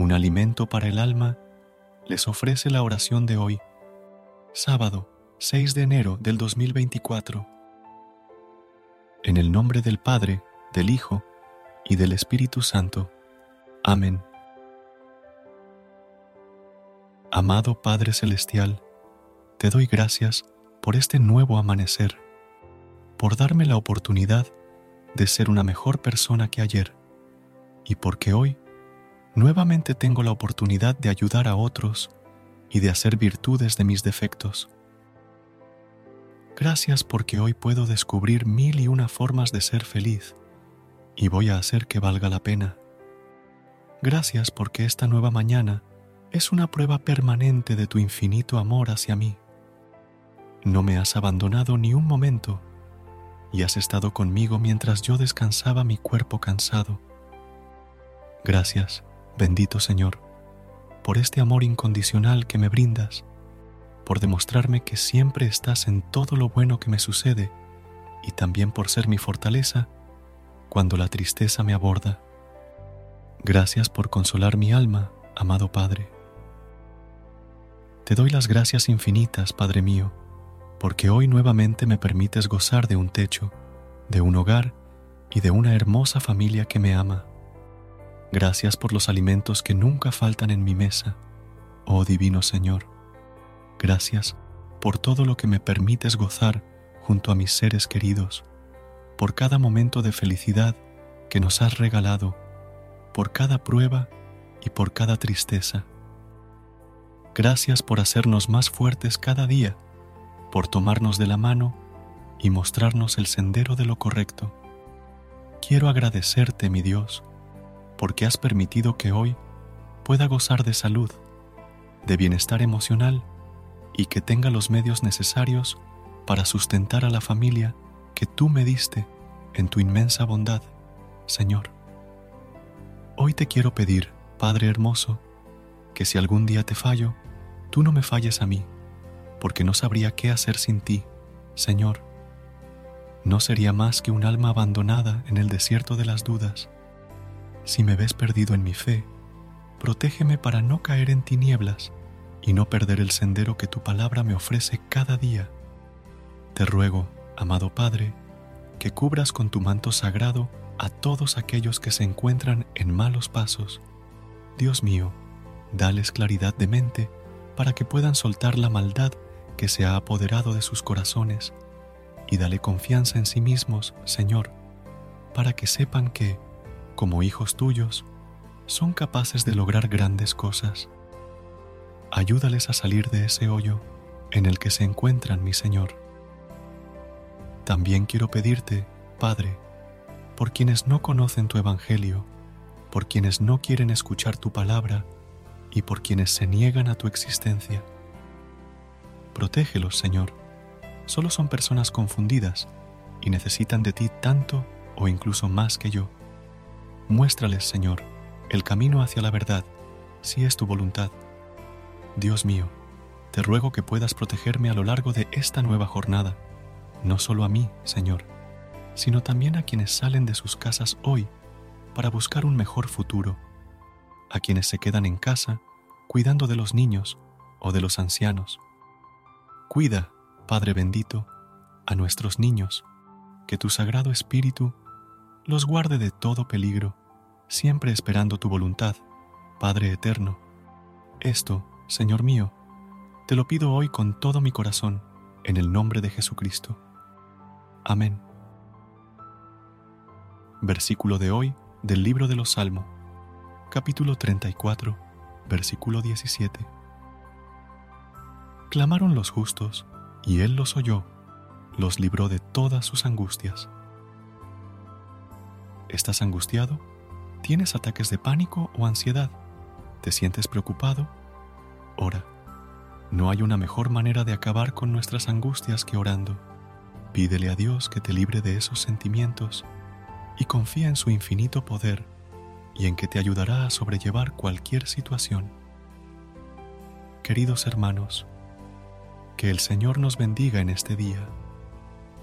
Un alimento para el alma, les ofrece la oración de hoy, sábado 6 de enero del 2024. En el nombre del Padre, del Hijo y del Espíritu Santo. Amén. Amado Padre Celestial, te doy gracias por este nuevo amanecer, por darme la oportunidad de ser una mejor persona que ayer, y porque hoy nuevamente tengo la oportunidad de ayudar a otros y de hacer virtudes de mis defectos. Gracias porque hoy puedo descubrir mil y una formas de ser feliz y voy a hacer que valga la pena. Gracias porque esta nueva mañana es una prueba permanente de tu infinito amor hacia mí. No me has abandonado ni un momento y has estado conmigo mientras yo descansaba mi cuerpo cansado. Gracias Bendito Señor, por este amor incondicional que me brindas, por demostrarme que siempre estás en todo lo bueno que me sucede y también por ser mi fortaleza cuando la tristeza me aborda. Gracias por consolar mi alma, amado Padre. Te doy las gracias infinitas, Padre mío, porque hoy nuevamente me permites gozar de un techo, de un hogar y de una hermosa familia que me ama. Gracias por los alimentos que nunca faltan en mi mesa, oh Divino Señor. Gracias por todo lo que me permites gozar junto a mis seres queridos, por cada momento de felicidad que nos has regalado, por cada prueba y por cada tristeza. Gracias por hacernos más fuertes cada día, por tomarnos de la mano y mostrarnos el sendero de lo correcto. Quiero agradecerte, mi Dios, porque has permitido que hoy pueda gozar de salud, de bienestar emocional y que tenga los medios necesarios para sustentar a la familia que tú me diste en tu inmensa bondad, Señor. Hoy te quiero pedir, Padre hermoso, que si algún día te fallo, tú no me falles a mí, porque no sabría qué hacer sin ti, Señor. No sería más que un alma abandonada en el desierto de las dudas si me ves perdido en mi fe, protégeme para no caer en tinieblas y no perder el sendero que tu palabra me ofrece cada día. Te ruego, amado Padre, que cubras con tu manto sagrado a todos aquellos que se encuentran en malos pasos. Dios mío, dales claridad de mente para que puedan soltar la maldad que se ha apoderado de sus corazones, y dale confianza en sí mismos, Señor, para que sepan que, como hijos tuyos, son capaces de lograr grandes cosas. Ayúdales a salir de ese hoyo en el que se encuentran, mi Señor. También quiero pedirte, Padre, por quienes no conocen tu Evangelio, por quienes no quieren escuchar tu palabra y por quienes se niegan a tu existencia. protégelos, Señor. Solo son personas confundidas y necesitan de ti tanto o incluso más que yo. Muéstrales, Señor, el camino hacia la verdad, si es tu voluntad. Dios mío, te ruego que puedas protegerme a lo largo de esta nueva jornada, no solo a mí, Señor, sino también a quienes salen de sus casas hoy para buscar un mejor futuro, a quienes se quedan en casa cuidando de los niños o de los ancianos. Cuida, Padre bendito, a nuestros niños, que tu Sagrado Espíritu los guarde de todo peligro, siempre esperando tu voluntad, Padre Eterno. Esto, Señor mío, te lo pido hoy con todo mi corazón, en el nombre de Jesucristo. Amén. Versículo de hoy del libro de los Salmos, capítulo 34, versículo 17. Clamaron los justos, y Él los oyó, los libró de todas sus angustias. ¿Estás angustiado? ¿Tienes ataques de pánico o ansiedad? ¿Te sientes preocupado? Ora. No hay una mejor manera de acabar con nuestras angustias que orando. Pídele a Dios que te libre de esos sentimientos y confía en su infinito poder y en que te ayudará a sobrellevar cualquier situación. Queridos hermanos, que el Señor nos bendiga en este día,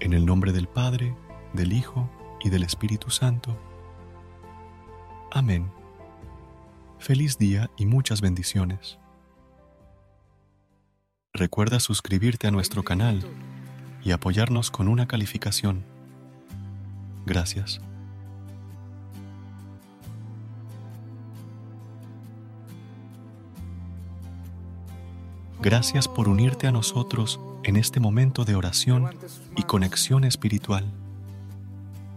en el nombre del Padre, del Hijo y del Espíritu Santo. Amén. Feliz día y muchas bendiciones. Recuerda suscribirte a nuestro canal y apoyarnos con una calificación. Gracias. Gracias por unirte a nosotros en este momento de oración y conexión espiritual.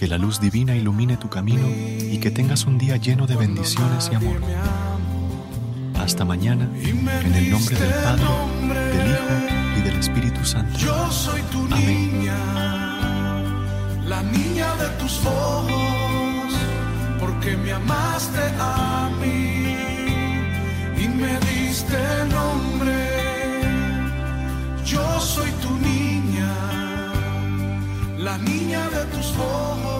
Que la luz divina ilumine tu camino y que tengas un día lleno de bendiciones y amor. Hasta mañana, en el nombre del Padre, del Hijo y del Espíritu Santo. Yo soy tu niña, la niña de tus ojos, porque me amaste niña